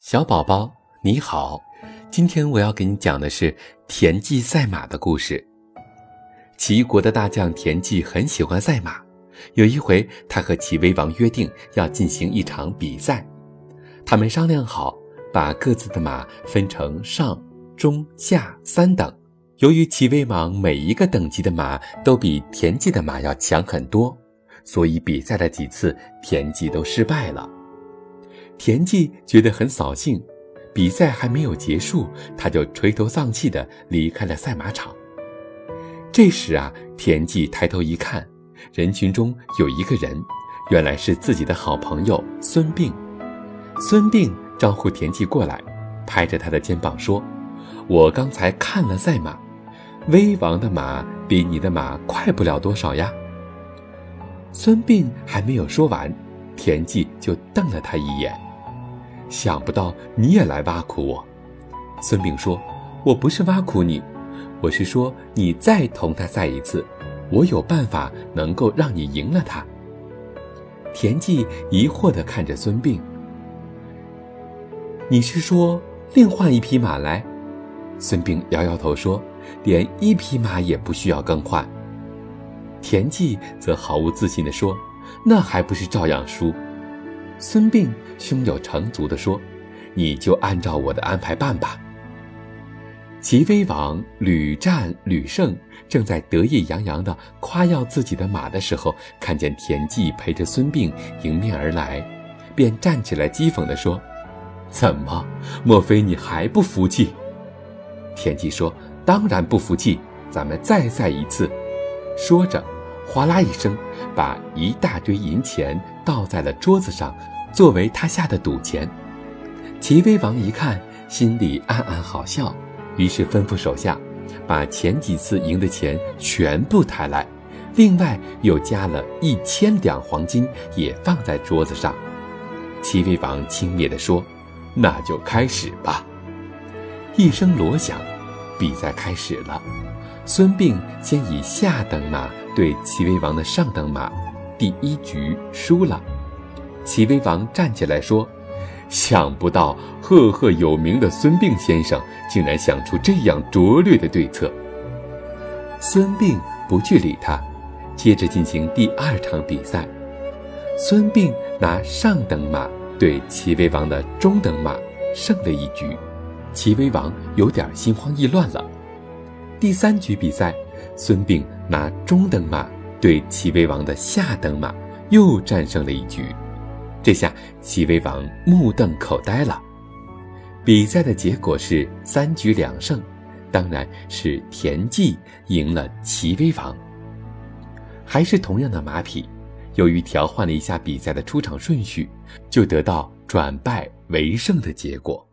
小宝宝，你好，今天我要给你讲的是田忌赛马的故事。齐国的大将田忌很喜欢赛马，有一回，他和齐威王约定要进行一场比赛。他们商量好，把各自的马分成上、中、下三等。由于齐威王每一个等级的马都比田忌的马要强很多，所以比赛了几次，田忌都失败了。田忌觉得很扫兴，比赛还没有结束，他就垂头丧气地离开了赛马场。这时啊，田忌抬头一看，人群中有一个人，原来是自己的好朋友孙膑。孙膑招呼田忌过来，拍着他的肩膀说：“我刚才看了赛马，威王的马比你的马快不了多少呀。”孙膑还没有说完，田忌就瞪了他一眼。想不到你也来挖苦我，孙膑说：“我不是挖苦你，我是说你再同他赛一次，我有办法能够让你赢了他。”田忌疑惑地看着孙膑：“你是说另换一匹马来？”孙膑摇摇头说：“连一匹马也不需要更换。”田忌则毫无自信地说：“那还不是照样输？”孙膑胸有成竹地说：“你就按照我的安排办吧。”齐威王屡战屡胜，正在得意洋洋地夸耀自己的马的时候，看见田忌陪着孙膑迎面而来，便站起来讥讽地说：“怎么？莫非你还不服气？”田忌说：“当然不服气，咱们再赛一次。”说着，哗啦一声，把一大堆银钱倒在了桌子上。作为他下的赌钱，齐威王一看，心里暗暗好笑，于是吩咐手下，把前几次赢的钱全部抬来，另外又加了一千两黄金，也放在桌子上。齐威王轻蔑地说：“那就开始吧。”一声锣响，比赛开始了。孙膑先以下等马对齐威王的上等马，第一局输了。齐威王站起来说：“想不到赫赫有名的孙膑先生竟然想出这样拙劣的对策。”孙膑不去理他，接着进行第二场比赛。孙膑拿上等马对齐威王的中等马，胜了一局，齐威王有点心慌意乱了。第三局比赛，孙膑拿中等马对齐威王的下等马，又战胜了一局。这下齐威王目瞪口呆了。比赛的结果是三局两胜，当然是田忌赢了齐威王。还是同样的马匹，由于调换了一下比赛的出场顺序，就得到转败为胜的结果。